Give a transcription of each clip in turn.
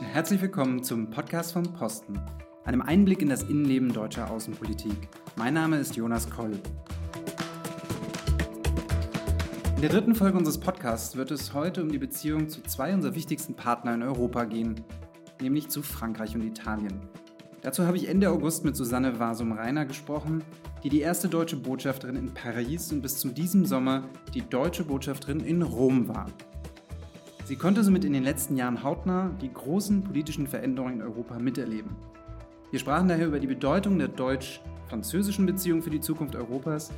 Herzlich willkommen zum Podcast vom Posten, einem Einblick in das Innenleben deutscher Außenpolitik. Mein Name ist Jonas Koll. In der dritten Folge unseres Podcasts wird es heute um die Beziehung zu zwei unserer wichtigsten Partner in Europa gehen, nämlich zu Frankreich und Italien. Dazu habe ich Ende August mit Susanne Wasum-Reiner gesprochen, die die erste deutsche Botschafterin in Paris und bis zu diesem Sommer die deutsche Botschafterin in Rom war. Sie konnte somit in den letzten Jahren hautnah die großen politischen Veränderungen in Europa miterleben. Wir sprachen daher über die Bedeutung der deutsch-französischen Beziehung für die Zukunft Europas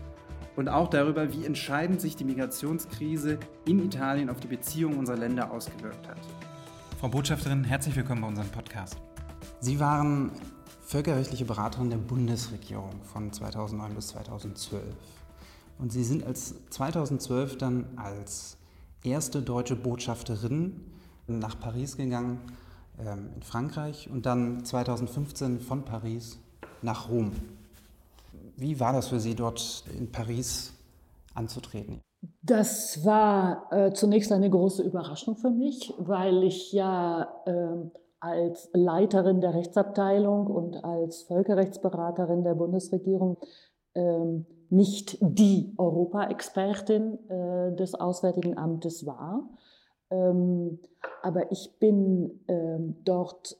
und auch darüber, wie entscheidend sich die Migrationskrise in Italien auf die Beziehungen unserer Länder ausgewirkt hat. Frau Botschafterin, herzlich willkommen bei unserem Podcast. Sie waren völkerrechtliche Beraterin der Bundesregierung von 2009 bis 2012. Und Sie sind als 2012 dann als erste deutsche Botschafterin nach Paris gegangen, ähm, in Frankreich, und dann 2015 von Paris nach Rom. Wie war das für Sie, dort in Paris anzutreten? Das war äh, zunächst eine große Überraschung für mich, weil ich ja äh, als Leiterin der Rechtsabteilung und als Völkerrechtsberaterin der Bundesregierung äh, nicht die Europa-Expertin äh, des Auswärtigen Amtes war. Ähm, aber ich bin ähm, dort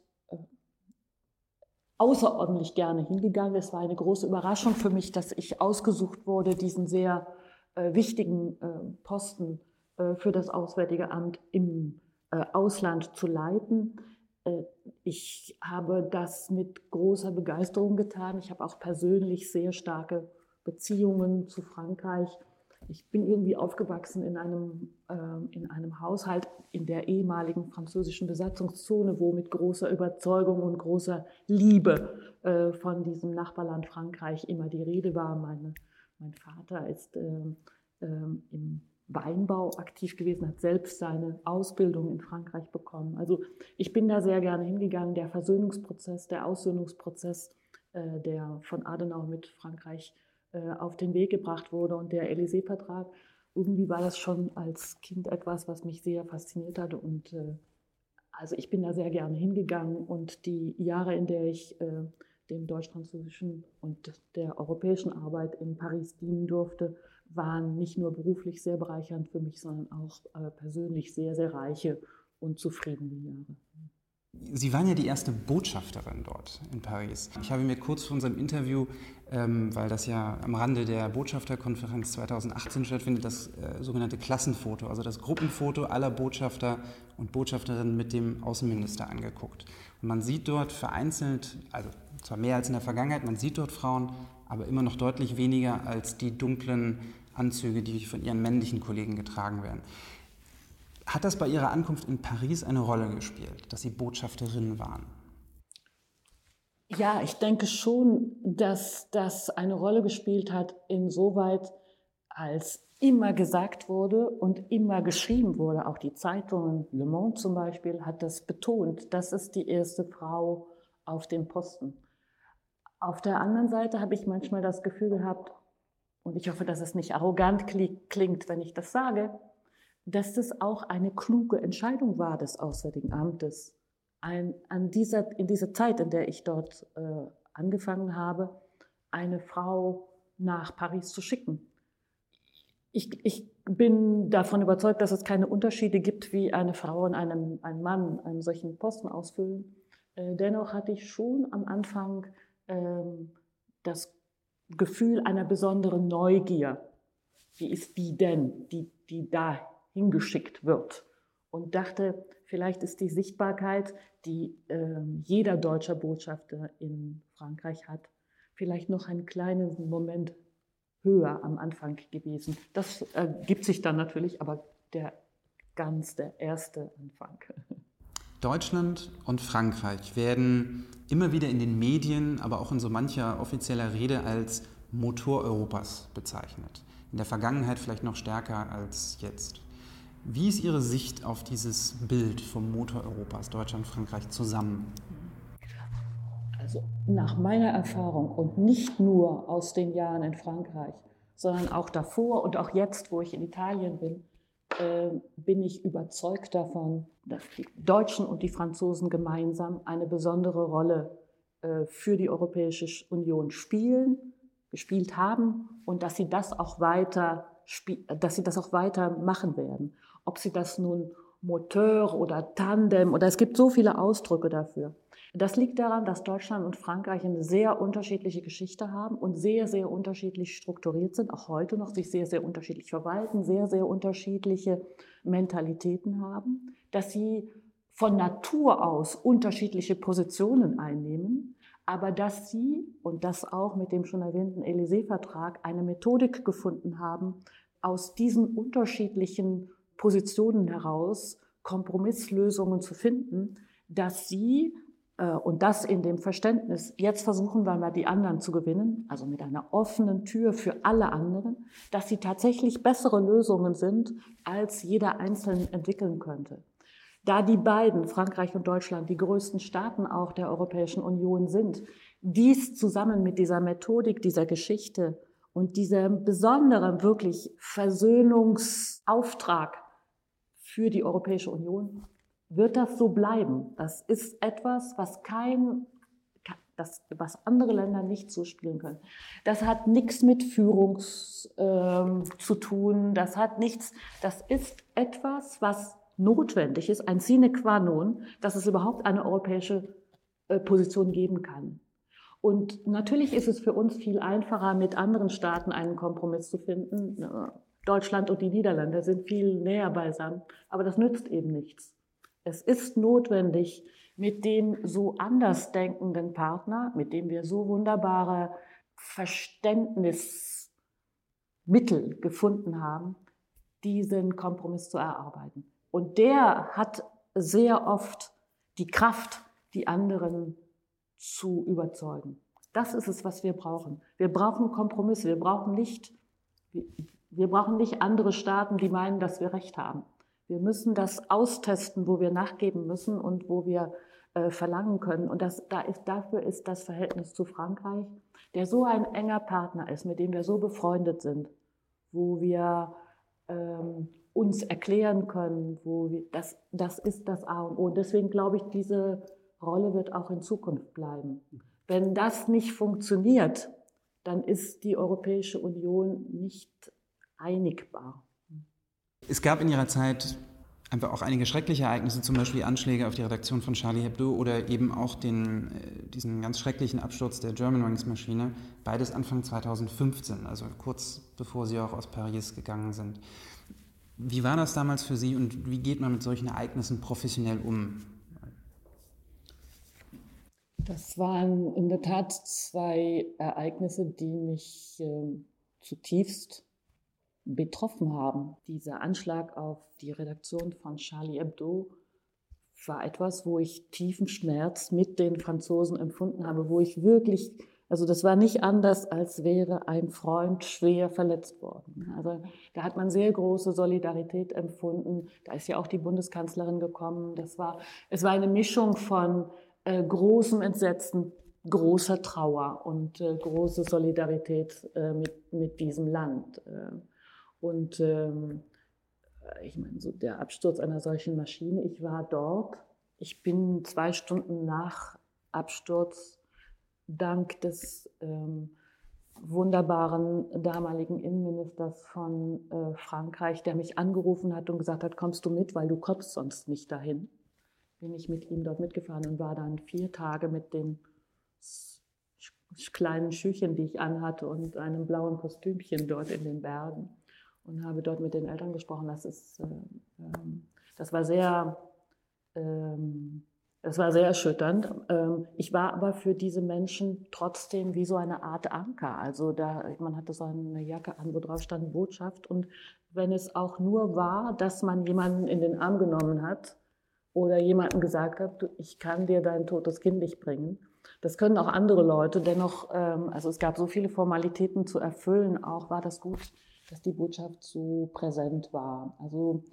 außerordentlich gerne hingegangen. Es war eine große Überraschung für mich, dass ich ausgesucht wurde, diesen sehr äh, wichtigen äh, Posten äh, für das Auswärtige Amt im äh, Ausland zu leiten. Äh, ich habe das mit großer Begeisterung getan. Ich habe auch persönlich sehr starke Beziehungen zu Frankreich ich bin irgendwie aufgewachsen in einem, äh, in einem Haushalt in der ehemaligen französischen Besatzungszone, wo mit großer Überzeugung und großer Liebe äh, von diesem Nachbarland Frankreich immer die Rede war. Meine, mein Vater ist äh, im Weinbau aktiv gewesen, hat selbst seine Ausbildung in Frankreich bekommen. Also ich bin da sehr gerne hingegangen. Der Versöhnungsprozess, der Aussöhnungsprozess, äh, der von Adenauer mit Frankreich äh, auf den Weg gebracht wurde. Und der Élysée-Vertrag, irgendwie war das schon als Kind etwas, was mich sehr fasziniert hatte. Und äh, also ich bin da sehr gerne hingegangen. Und die Jahre, in der ich äh, dem deutsch-französischen und der europäischen Arbeit in Paris dienen durfte, waren nicht nur beruflich sehr bereichernd für mich, sondern auch persönlich sehr, sehr reiche und zufriedene Jahre. Sie waren ja die erste Botschafterin dort in Paris. Ich habe mir kurz vor unserem Interview, ähm, weil das ja am Rande der Botschafterkonferenz 2018 stattfindet, das äh, sogenannte Klassenfoto, also das Gruppenfoto aller Botschafter und Botschafterinnen mit dem Außenminister angeguckt. Und man sieht dort vereinzelt, also zwar mehr als in der Vergangenheit, man sieht dort Frauen, aber immer noch deutlich weniger als die dunklen Anzüge, die von ihren männlichen Kollegen getragen werden. Hat das bei Ihrer Ankunft in Paris eine Rolle gespielt, dass Sie Botschafterin waren? Ja, ich denke schon, dass das eine Rolle gespielt hat, insoweit als immer gesagt wurde und immer geschrieben wurde. Auch die Zeitungen, Le Monde zum Beispiel, hat das betont. Das ist die erste Frau auf dem Posten. Auf der anderen Seite habe ich manchmal das Gefühl gehabt, und ich hoffe, dass es nicht arrogant klingt, wenn ich das sage, dass das auch eine kluge Entscheidung war des Auswärtigen Amtes, ein, an dieser, in dieser Zeit, in der ich dort äh, angefangen habe, eine Frau nach Paris zu schicken. Ich, ich bin davon überzeugt, dass es keine Unterschiede gibt, wie eine Frau und einem, ein Mann einen solchen Posten ausfüllen. Äh, dennoch hatte ich schon am Anfang ähm, das Gefühl einer besonderen Neugier. Wie ist die denn, die, die da hingeschickt wird. Und dachte, vielleicht ist die Sichtbarkeit, die äh, jeder deutscher Botschafter in Frankreich hat, vielleicht noch einen kleinen Moment höher am Anfang gewesen. Das ergibt sich dann natürlich, aber der ganz der erste Anfang. Deutschland und Frankreich werden immer wieder in den Medien, aber auch in so mancher offizieller Rede als Motor Europas bezeichnet. In der Vergangenheit vielleicht noch stärker als jetzt. Wie ist Ihre Sicht auf dieses Bild vom Motor Europas, Deutschland, Frankreich zusammen? Also nach meiner Erfahrung und nicht nur aus den Jahren in Frankreich, sondern auch davor und auch jetzt, wo ich in Italien bin, äh, bin ich überzeugt davon, dass die Deutschen und die Franzosen gemeinsam eine besondere Rolle äh, für die Europäische Union spielen, gespielt haben und dass sie das auch weiter, dass sie das auch weiter machen werden. Ob sie das nun Moteur oder Tandem oder es gibt so viele Ausdrücke dafür. Das liegt daran, dass Deutschland und Frankreich eine sehr unterschiedliche Geschichte haben und sehr, sehr unterschiedlich strukturiert sind, auch heute noch sich sehr, sehr unterschiedlich verwalten, sehr, sehr unterschiedliche Mentalitäten haben, dass sie von Natur aus unterschiedliche Positionen einnehmen, aber dass sie, und das auch mit dem schon erwähnten Élysée-Vertrag, eine Methodik gefunden haben, aus diesen unterschiedlichen Positionen heraus Kompromisslösungen zu finden, dass sie äh, und das in dem Verständnis, jetzt versuchen wir mal die anderen zu gewinnen, also mit einer offenen Tür für alle anderen, dass sie tatsächlich bessere Lösungen sind, als jeder Einzelne entwickeln könnte. Da die beiden, Frankreich und Deutschland, die größten Staaten auch der Europäischen Union sind, dies zusammen mit dieser Methodik, dieser Geschichte und diesem besonderen wirklich Versöhnungsauftrag für die Europäische Union wird das so bleiben. Das ist etwas, was kein, das, was andere Länder nicht so spielen können. Das hat nichts mit Führung äh, zu tun. Das hat nichts, das ist etwas, was notwendig ist, ein sine qua non, dass es überhaupt eine europäische äh, Position geben kann. Und natürlich ist es für uns viel einfacher, mit anderen Staaten einen Kompromiss zu finden. Deutschland und die Niederlande sind viel näher beisammen, aber das nützt eben nichts. Es ist notwendig, mit dem so anders denkenden Partner, mit dem wir so wunderbare Verständnismittel gefunden haben, diesen Kompromiss zu erarbeiten. Und der hat sehr oft die Kraft, die anderen zu überzeugen. Das ist es, was wir brauchen. Wir brauchen Kompromisse. Wir brauchen nicht, wir brauchen nicht andere Staaten, die meinen, dass wir Recht haben. Wir müssen das austesten, wo wir nachgeben müssen und wo wir äh, verlangen können. Und das, da ist, dafür ist das Verhältnis zu Frankreich, der so ein enger Partner ist, mit dem wir so befreundet sind, wo wir ähm, uns erklären können, wo wir, das, das ist das A und O. Und deswegen glaube ich, diese Rolle wird auch in Zukunft bleiben. Wenn das nicht funktioniert, dann ist die Europäische Union nicht einigbar. Es gab in Ihrer Zeit einfach auch einige schreckliche Ereignisse, zum Beispiel Anschläge auf die Redaktion von Charlie Hebdo oder eben auch den, äh, diesen ganz schrecklichen Absturz der Germanwings-Maschine, beides Anfang 2015, also kurz bevor Sie auch aus Paris gegangen sind. Wie war das damals für Sie und wie geht man mit solchen Ereignissen professionell um? Das waren in der Tat zwei Ereignisse, die mich äh, zutiefst betroffen haben. Dieser Anschlag auf die Redaktion von Charlie Hebdo war etwas, wo ich tiefen Schmerz mit den Franzosen empfunden habe, wo ich wirklich, also das war nicht anders, als wäre ein Freund schwer verletzt worden. Also da hat man sehr große Solidarität empfunden. Da ist ja auch die Bundeskanzlerin gekommen. Das war, es war eine Mischung von äh, großem Entsetzen, großer Trauer und äh, große Solidarität äh, mit, mit diesem Land. Äh. Und ähm, ich meine, so der Absturz einer solchen Maschine, ich war dort, ich bin zwei Stunden nach Absturz dank des ähm, wunderbaren damaligen Innenministers von äh, Frankreich, der mich angerufen hat und gesagt hat, kommst du mit, weil du kommst sonst nicht dahin. Bin ich mit ihm dort mitgefahren und war dann vier Tage mit den kleinen Schüchen, die ich anhatte und einem blauen Kostümchen dort in den Bergen und habe dort mit den Eltern gesprochen. Das ist, äh, ähm, das war sehr, ähm, das war sehr erschütternd. Ähm, ich war aber für diese Menschen trotzdem wie so eine Art Anker. Also da, man hatte so eine Jacke an, wo drauf stand Botschaft. Und wenn es auch nur war, dass man jemanden in den Arm genommen hat oder jemandem gesagt hat, ich kann dir dein totes Kind nicht bringen. Das können auch andere Leute. Dennoch, also es gab so viele Formalitäten zu erfüllen. Auch war das gut dass die Botschaft so präsent war. Also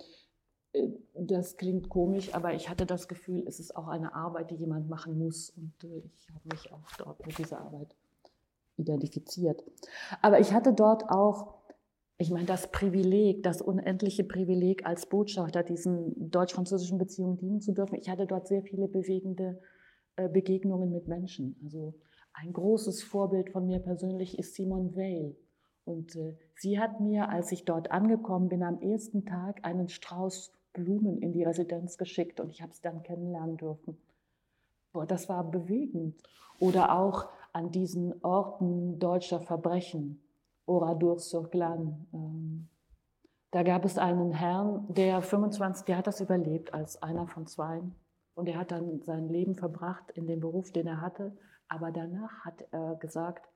äh, das klingt komisch, aber ich hatte das Gefühl, es ist auch eine Arbeit, die jemand machen muss. Und äh, ich habe mich auch dort mit dieser Arbeit identifiziert. Aber ich hatte dort auch ich meine, das Privileg, das unendliche Privileg als Botschafter diesen deutsch-französischen Beziehungen dienen zu dürfen. Ich hatte dort sehr viele bewegende äh, Begegnungen mit Menschen. Also ein großes Vorbild von mir persönlich ist Simone Weil. Und äh, sie hat mir, als ich dort angekommen bin, am ersten Tag einen Strauß Blumen in die Residenz geschickt und ich habe sie dann kennenlernen dürfen. Boah, das war bewegend. Oder auch an diesen Orten deutscher Verbrechen, Oradour-sur-Glane. Ähm, da gab es einen Herrn, der 25, der hat das überlebt als einer von zwei. Und er hat dann sein Leben verbracht in dem Beruf, den er hatte. Aber danach hat er gesagt,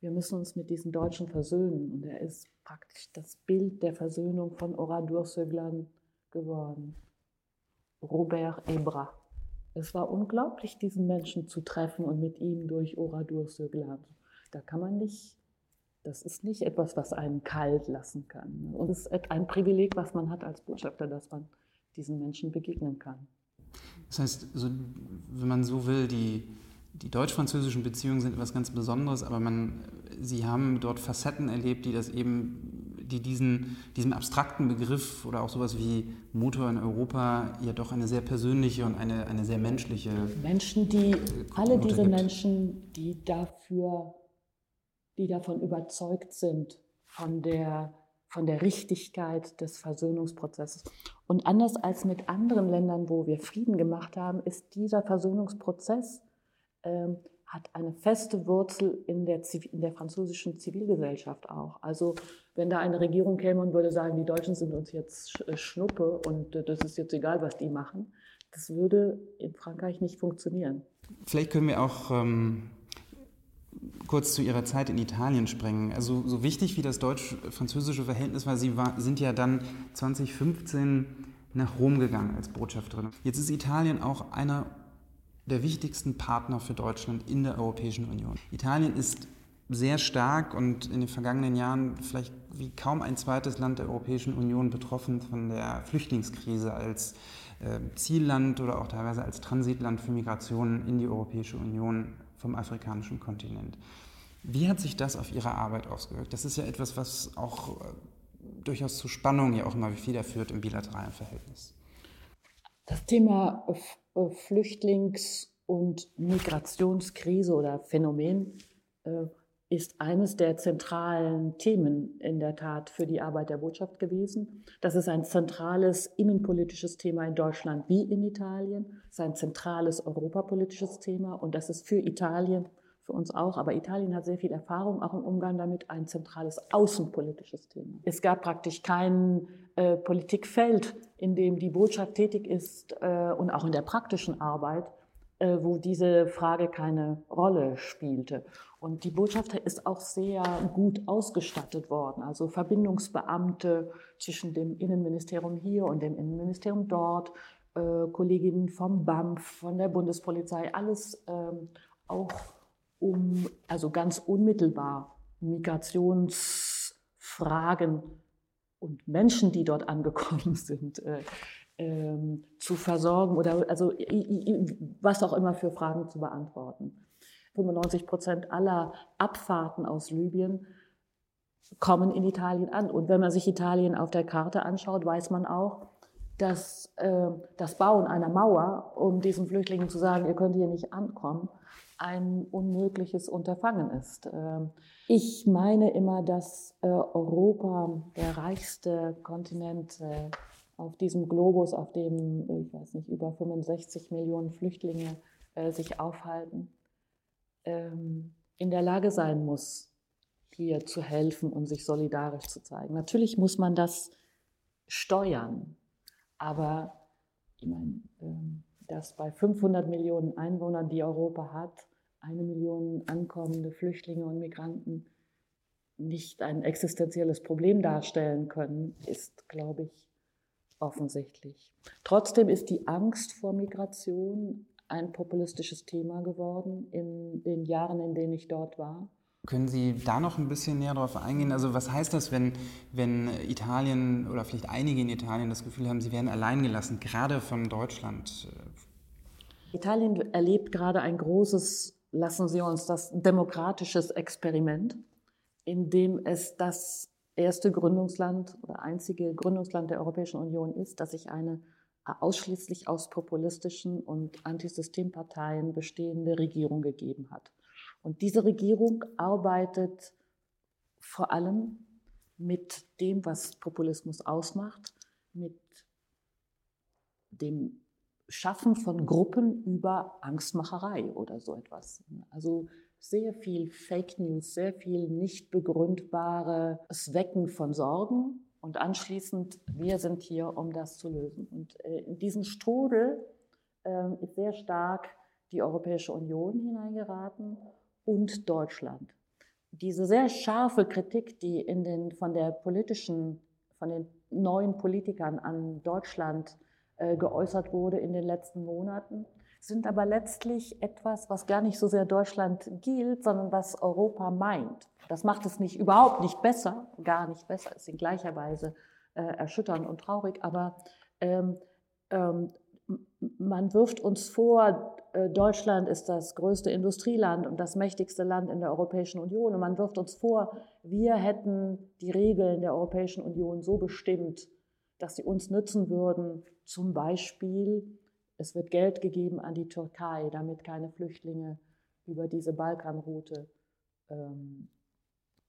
wir müssen uns mit diesen Deutschen versöhnen. Und er ist praktisch das Bild der Versöhnung von Oradour-sur-Glane geworden. Robert Ebra. Es war unglaublich, diesen Menschen zu treffen und mit ihm durch Oradour-sur-Glane. Da kann man nicht, das ist nicht etwas, was einen kalt lassen kann. Und es ist ein Privileg, was man hat als Botschafter, dass man diesen Menschen begegnen kann. Das heißt, so, wenn man so will, die, die deutsch-französischen Beziehungen sind etwas ganz Besonderes, aber man, Sie haben dort Facetten erlebt, die das eben, die diesen, diesem abstrakten Begriff oder auch sowas wie Motor in Europa ja doch eine sehr persönliche und eine, eine sehr menschliche. Menschen, die, alle diese gibt. Menschen, die dafür, die davon überzeugt sind, von der von der Richtigkeit des Versöhnungsprozesses. Und anders als mit anderen Ländern, wo wir Frieden gemacht haben, ist dieser Versöhnungsprozess hat eine feste Wurzel in der, in der französischen Zivilgesellschaft auch. Also wenn da eine Regierung käme und würde sagen, die Deutschen sind uns jetzt äh, Schnuppe und äh, das ist jetzt egal, was die machen, das würde in Frankreich nicht funktionieren. Vielleicht können wir auch ähm, kurz zu Ihrer Zeit in Italien springen. Also so wichtig wie das deutsch-französische Verhältnis war, Sie war, sind ja dann 2015 nach Rom gegangen als Botschafterin. Jetzt ist Italien auch einer der wichtigsten Partner für Deutschland in der Europäischen Union. Italien ist sehr stark und in den vergangenen Jahren vielleicht wie kaum ein zweites Land der Europäischen Union betroffen von der Flüchtlingskrise als äh, Zielland oder auch teilweise als Transitland für Migrationen in die Europäische Union vom afrikanischen Kontinent. Wie hat sich das auf Ihre Arbeit ausgewirkt? Das ist ja etwas, was auch äh, durchaus zu Spannungen ja auch immer wieder führt im bilateralen Verhältnis. Das Thema äh, Flüchtlings- und Migrationskrise oder Phänomen äh, ist eines der zentralen Themen in der Tat für die Arbeit der Botschaft gewesen. Das ist ein zentrales innenpolitisches Thema in Deutschland wie in Italien. Es ist ein zentrales europapolitisches Thema und das ist für Italien, für uns auch, aber Italien hat sehr viel Erfahrung auch im Umgang damit, ein zentrales außenpolitisches Thema. Es gab praktisch kein äh, Politikfeld, in dem die Botschaft tätig ist äh, und auch in der praktischen Arbeit, äh, wo diese Frage keine Rolle spielte. Und die Botschaft ist auch sehr gut ausgestattet worden. Also Verbindungsbeamte zwischen dem Innenministerium hier und dem Innenministerium dort, äh, Kolleginnen vom BAMF, von der Bundespolizei, alles ähm, auch um, also ganz unmittelbar Migrationsfragen und Menschen, die dort angekommen sind, äh, ähm, zu versorgen oder also was auch immer für Fragen zu beantworten. 95 Prozent aller Abfahrten aus Libyen kommen in Italien an. Und wenn man sich Italien auf der Karte anschaut, weiß man auch, dass äh, das Bauen einer Mauer, um diesen Flüchtlingen zu sagen, ihr könnt hier nicht ankommen, ein unmögliches Unterfangen ist. Äh, ich meine immer, dass äh, Europa der reichste Kontinent äh, auf diesem Globus, auf dem, ich weiß nicht, über 65 Millionen Flüchtlinge äh, sich aufhalten, ähm, in der Lage sein muss, hier zu helfen und sich solidarisch zu zeigen. Natürlich muss man das steuern, aber ich meine, ähm, dass bei 500 Millionen Einwohnern, die Europa hat, eine Million ankommende Flüchtlinge und Migranten nicht ein existenzielles Problem darstellen können, ist, glaube ich, offensichtlich. Trotzdem ist die Angst vor Migration ein populistisches Thema geworden in den Jahren, in denen ich dort war. Können Sie da noch ein bisschen näher darauf eingehen? Also was heißt das, wenn, wenn Italien oder vielleicht einige in Italien das Gefühl haben, sie werden alleingelassen, gerade von Deutschland? Italien erlebt gerade ein großes, lassen Sie uns das, demokratisches Experiment, in dem es das erste Gründungsland oder einzige Gründungsland der Europäischen Union ist, dass sich eine ausschließlich aus populistischen und Antisystemparteien bestehende Regierung gegeben hat. Und diese Regierung arbeitet vor allem mit dem, was Populismus ausmacht, mit dem Schaffen von Gruppen über Angstmacherei oder so etwas. Also sehr viel Fake News, sehr viel nicht begründbares Wecken von Sorgen und anschließend, wir sind hier, um das zu lösen. Und äh, in diesen Strudel ähm, ist sehr stark die Europäische Union hineingeraten und Deutschland. Diese sehr scharfe Kritik, die in den, von der politischen, von den neuen Politikern an Deutschland geäußert wurde in den letzten Monaten, sind aber letztlich etwas, was gar nicht so sehr Deutschland gilt, sondern was Europa meint. Das macht es nicht überhaupt nicht besser, gar nicht besser, ist in gleicher Weise äh, erschütternd und traurig, aber ähm, ähm, man wirft uns vor, äh, Deutschland ist das größte Industrieland und das mächtigste Land in der Europäischen Union. Und man wirft uns vor, wir hätten die Regeln der Europäischen Union so bestimmt, dass sie uns nützen würden. Zum Beispiel, es wird Geld gegeben an die Türkei, damit keine Flüchtlinge über diese Balkanroute ähm,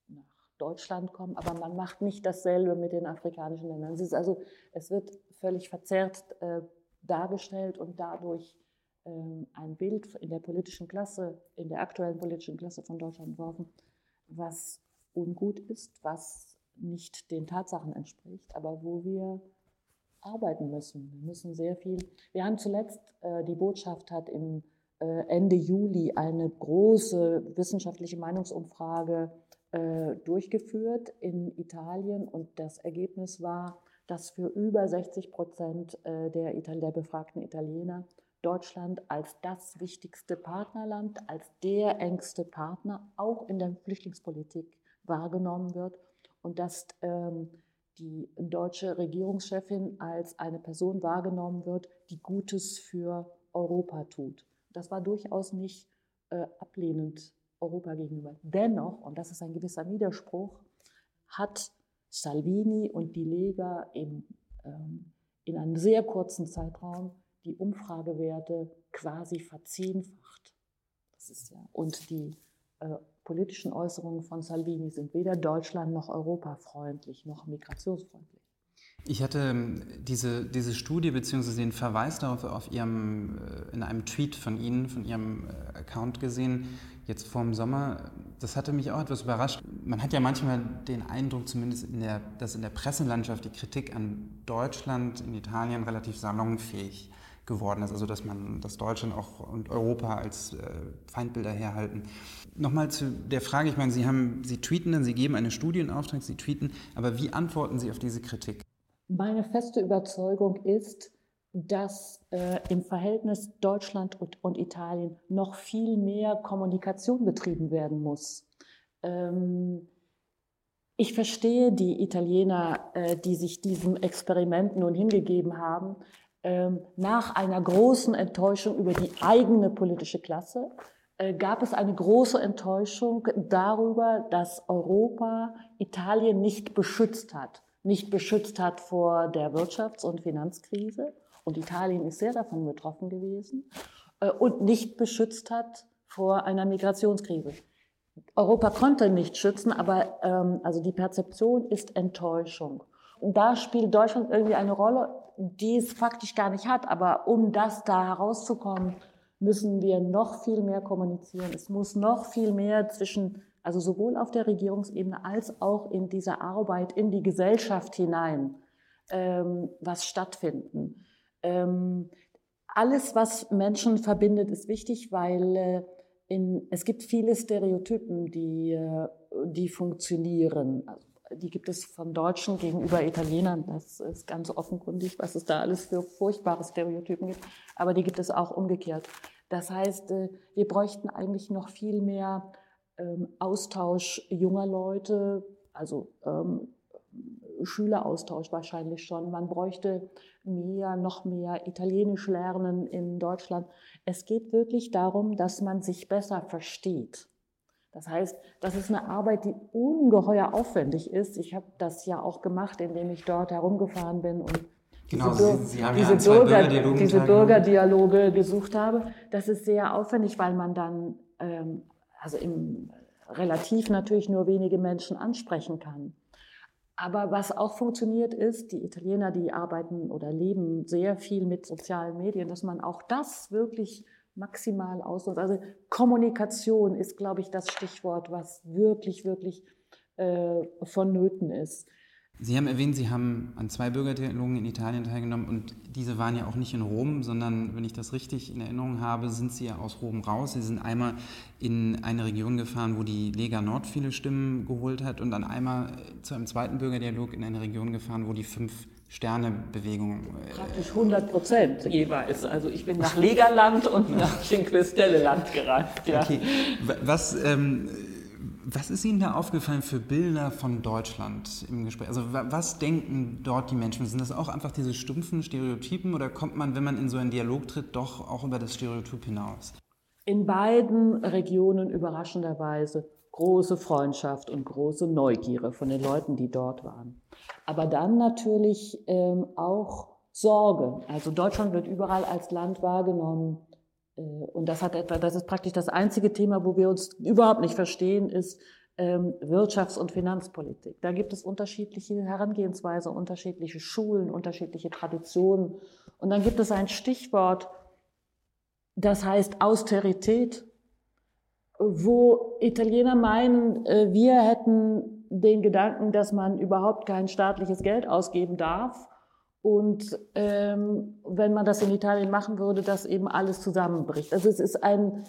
nach Deutschland kommen. Aber man macht nicht dasselbe mit den afrikanischen Ländern. Es, ist also, es wird völlig verzerrt äh, dargestellt und dadurch ähm, ein Bild in der politischen Klasse, in der aktuellen politischen Klasse von Deutschland entworfen, was ungut ist, was nicht den Tatsachen entspricht, aber wo wir arbeiten müssen. Wir müssen sehr viel. Wir haben zuletzt, äh, die Botschaft hat im äh, Ende Juli eine große wissenschaftliche Meinungsumfrage äh, durchgeführt in Italien und das Ergebnis war, dass für über 60 Prozent äh, der, der befragten Italiener Deutschland als das wichtigste Partnerland, als der engste Partner auch in der Flüchtlingspolitik wahrgenommen wird und dass ähm, die deutsche Regierungschefin als eine Person wahrgenommen wird, die Gutes für Europa tut. Das war durchaus nicht äh, ablehnend Europa gegenüber. Dennoch, und das ist ein gewisser Widerspruch, hat Salvini und die Lega in, ähm, in einem sehr kurzen Zeitraum die Umfragewerte quasi verzehnfacht. Das ist ja, und die äh, politischen Äußerungen von Salvini sind weder Deutschland noch europafreundlich noch migrationsfreundlich. Ich hatte ähm, diese, diese Studie bzw. den Verweis darauf auf ihrem, äh, in einem Tweet von Ihnen, von Ihrem äh, Account gesehen, jetzt vor dem Sommer. Das hatte mich auch etwas überrascht. Man hat ja manchmal den Eindruck, zumindest in der, dass in der Presselandschaft die Kritik an Deutschland, in Italien relativ salonfähig geworden ist. Also dass man das Deutschland auch und Europa als äh, Feindbilder herhalten. Nochmal zu der Frage, ich meine, Sie haben, Sie tweeten dann, Sie geben eine Studie in Auftrag, Sie tweeten, aber wie antworten Sie auf diese Kritik? Meine feste Überzeugung ist, dass äh, im Verhältnis Deutschland und, und, Italien noch viel mehr Kommunikation betrieben werden muss. Ähm, ich verstehe die Italiener, äh, die sich diesem Experiment nun hingegeben haben, nach einer großen Enttäuschung über die eigene politische Klasse äh, gab es eine große Enttäuschung darüber, dass Europa Italien nicht beschützt hat. Nicht beschützt hat vor der Wirtschafts- und Finanzkrise. Und Italien ist sehr davon betroffen gewesen. Äh, und nicht beschützt hat vor einer Migrationskrise. Europa konnte nicht schützen, aber ähm, also die Perzeption ist Enttäuschung. Da spielt Deutschland irgendwie eine Rolle, die es faktisch gar nicht hat. Aber um das da herauszukommen, müssen wir noch viel mehr kommunizieren. Es muss noch viel mehr zwischen, also sowohl auf der Regierungsebene als auch in dieser Arbeit in die Gesellschaft hinein, ähm, was stattfinden. Ähm, alles, was Menschen verbindet, ist wichtig, weil äh, in, es gibt viele Stereotypen, die, äh, die funktionieren. Also die gibt es von Deutschen gegenüber Italienern. Das ist ganz offenkundig, was es da alles für furchtbare Stereotypen gibt. Aber die gibt es auch umgekehrt. Das heißt, äh, wir bräuchten eigentlich noch viel mehr ähm, Austausch junger Leute, also ähm, Schüleraustausch wahrscheinlich schon. Man bräuchte mehr, noch mehr Italienisch lernen in Deutschland. Es geht wirklich darum, dass man sich besser versteht Das heißt, das ist eine Arbeit, die ungeheuer aufwendig ist. Ich habe das ja auch gemacht, indem ich dort herumgefahren bin und genau, diese, Sie, Sie haben diese, ja Bürger, diese Bürgerdialoge gesucht habe. Das ist sehr aufwendig, weil man dann ähm, also im relativ natürlich nur wenige Menschen ansprechen kann. Aber was auch funktioniert ist, die Italiener, die arbeiten oder leben sehr viel mit sozialen Medien, dass man auch das wirklich maximal ausnutzt. Also Kommunikation ist, glaube ich, das Stichwort, was wirklich, wirklich äh, vonnöten ist. Sie haben erwähnt, Sie haben an zwei Bürgerdialogen in Italien teilgenommen und diese waren ja auch nicht in Rom, sondern, wenn ich das richtig in Erinnerung habe, sind Sie ja aus Rom raus. Sie sind einmal in eine Region gefahren, wo die Lega Nord viele Stimmen geholt hat und dann einmal zu einem zweiten Bürgerdialog in eine Region gefahren, wo die fünf Sterne-Bewegung. Äh, Praktisch 100 Prozent jeweils. Also ich bin nach Legerland und nach Cinque Stelle Land gereist. Ja. Okay. Was, ähm, was ist Ihnen da aufgefallen für Bilder von Deutschland im Gespräch? Also was denken dort die Menschen? Sind das auch einfach diese stumpfen Stereotypen oder kommt man, wenn man in so einen Dialog tritt, doch auch über das Stereotyp hinaus? In beiden Regionen überraschenderweise große Freundschaft und große Neugierde von den Leuten, die dort waren. Aber dann natürlich ähm, auch Sorge. Also Deutschland wird überall als Land wahrgenommen, und das hat etwa, das ist praktisch das einzige Thema, wo wir uns überhaupt nicht verstehen, ist ähm, Wirtschafts- und Finanzpolitik. Da gibt es unterschiedliche Herangehensweise, unterschiedliche Schulen, unterschiedliche Traditionen. Und dann gibt es ein Stichwort, das heißt Austerität, wo Italiener meinen, äh, wir hätten den Gedanken, dass man überhaupt kein staatliches Geld ausgeben darf und ähm, wenn man das in Italien machen würde, dass eben alles zusammenbricht. Also es ist ein,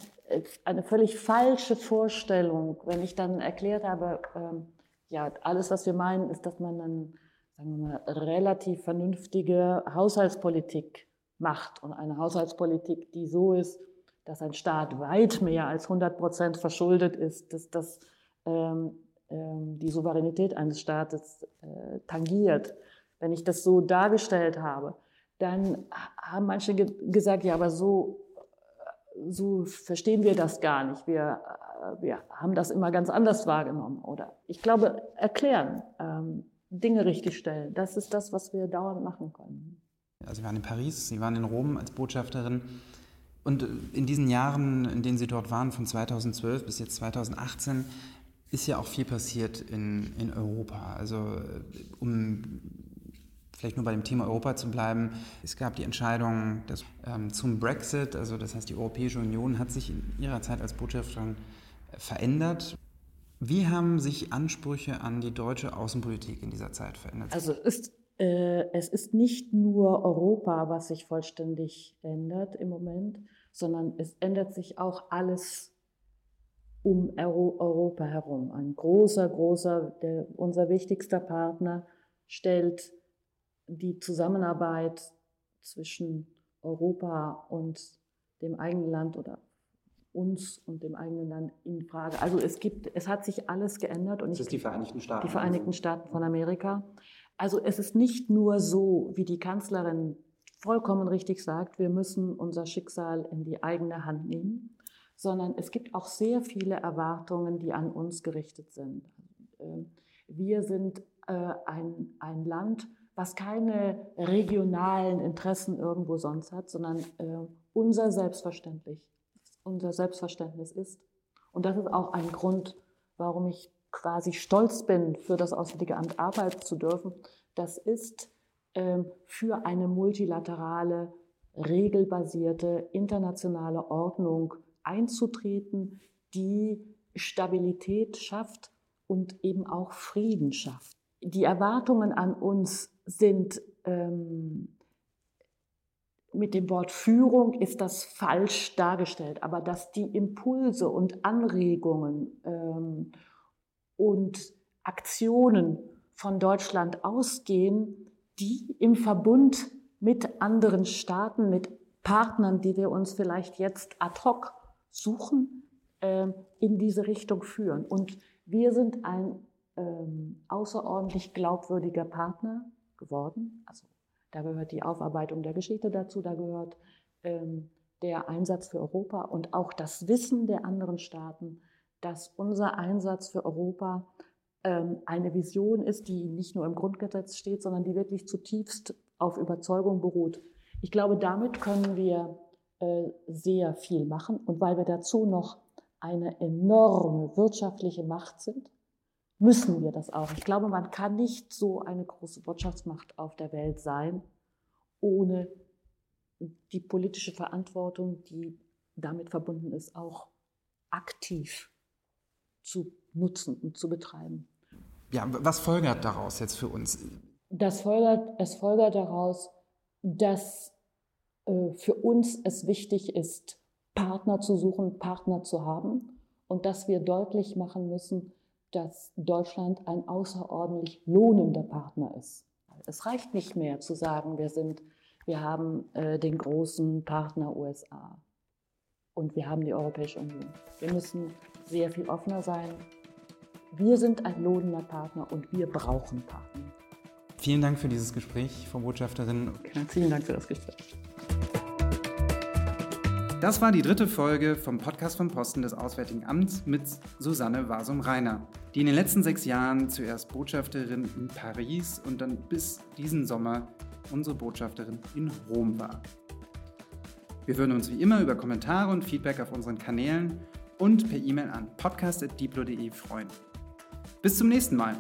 eine völlig falsche Vorstellung, wenn ich dann erklärt habe, ähm, ja, alles, was wir meinen, ist, dass man dann, sagen wir mal, relativ vernünftige Haushaltspolitik macht und eine Haushaltspolitik, die so ist, dass ein Staat weit mehr als 100 Prozent verschuldet ist, dass das ähm, ähm, die Souveränität eines Staates äh, tangiert wenn ich das so dargestellt habe, dann haben manche ge gesagt, ja, aber so, so verstehen wir das gar nicht. Wir, wir haben das immer ganz anders wahrgenommen. Oder ich glaube, erklären, ähm, Dinge richtig stellen, das ist das, was wir dauernd machen können. Also Sie waren in Paris, Sie waren in Rom als Botschafterin. Und in diesen Jahren, in denen Sie dort waren, von 2012 bis jetzt 2018, ist ja auch viel passiert in, in Europa. Also um vielleicht nur bei dem Thema Europa zu bleiben. Es gab die Entscheidung dass, ähm, zum Brexit, also das heißt, die Europäische Union hat sich in ihrer Zeit als Botschafterin äh, verändert. Wie haben sich Ansprüche an die deutsche Außenpolitik in dieser Zeit verändert? Also ist, äh, es ist nicht nur Europa, was sich vollständig ändert im Moment, sondern es ändert sich auch alles um Europa herum. Ein großer, großer, der, unser wichtigster Partner stellt die Zusammenarbeit zwischen Europa und dem eigenen Land oder uns und dem eigenen Land in Frage. Also es gibt, es hat sich alles geändert. Und das ist die Vereinigten Staaten. Die Vereinigten Staaten von Amerika. Also es ist nicht nur so, wie die Kanzlerin vollkommen richtig sagt, wir müssen unser Schicksal in die eigene Hand nehmen, sondern es gibt auch sehr viele Erwartungen, die an uns gerichtet sind. Ähm, wir sind äh, ein, ein Land, was keine regionalen Interessen irgendwo sonst hat, sondern äh, unser Selbstverständlich, unser Selbstverständnis ist. Und das ist auch ein Grund, warum ich quasi stolz bin, für das Auswärtige Amt arbeiten zu dürfen. Das ist äh, für eine multilaterale, regelbasierte, internationale Ordnung einzutreten, die Stabilität schafft und eben auch Frieden schafft. Die Erwartungen an uns sind ähm, mit dem Wort Führung ist das falsch dargestellt, aber dass die Impulse und Anregungen ähm, und Aktionen von Deutschland ausgehen, die im Verbund mit anderen Staaten, mit Partnern, die wir uns vielleicht jetzt ad hoc suchen, äh, in diese Richtung führen. Und wir sind ein ähm, außerordentlich glaubwürdiger Partner geworden. Also da gehört die Aufarbeitung der Geschichte dazu, da gehört ähm, der Einsatz für Europa und auch das Wissen der anderen Staaten, dass unser Einsatz für Europa ähm, eine Vision ist, die nicht nur im Grundgesetz steht, sondern die wirklich zutiefst auf Überzeugung beruht. Ich glaube, damit können wir äh, sehr viel machen. Und weil wir dazu noch eine enorme wirtschaftliche Macht sind, müssen wir das auch. Ich glaube, man kann nicht so eine große Wirtschaftsmacht auf der Welt sein, ohne die politische Verantwortung, die damit verbunden ist, auch aktiv zu nutzen und zu betreiben. Ja, was folgert daraus jetzt für uns? Das folgert, es folgert daraus, dass äh, für uns es wichtig ist, Partner zu suchen, Partner zu haben und dass wir deutlich machen müssen, dass Deutschland ein außerordentlich lohnender Partner ist. Es reicht nicht mehr zu sagen, wir sind, wir haben äh, den großen Partner USA und wir haben die Europäische Union. Wir müssen sehr viel offener sein. Wir sind ein lohnender Partner und wir brauchen Partner. Vielen Dank für dieses Gespräch, Frau Botschafterin. Herzlichen Dank für das Gespräch. Das war die dritte Folge vom Podcast vom Posten des Auswärtigen Amts mit Susanne Wasum-Reiner, die in den letzten sechs Jahren zuerst Botschafterin in Paris und dann bis diesen Sommer unsere Botschafterin in Rom war. Wir würden uns wie immer über Kommentare und Feedback auf unseren Kanälen und per E-Mail an podcast.diplo.de freuen. Bis zum nächsten Mal.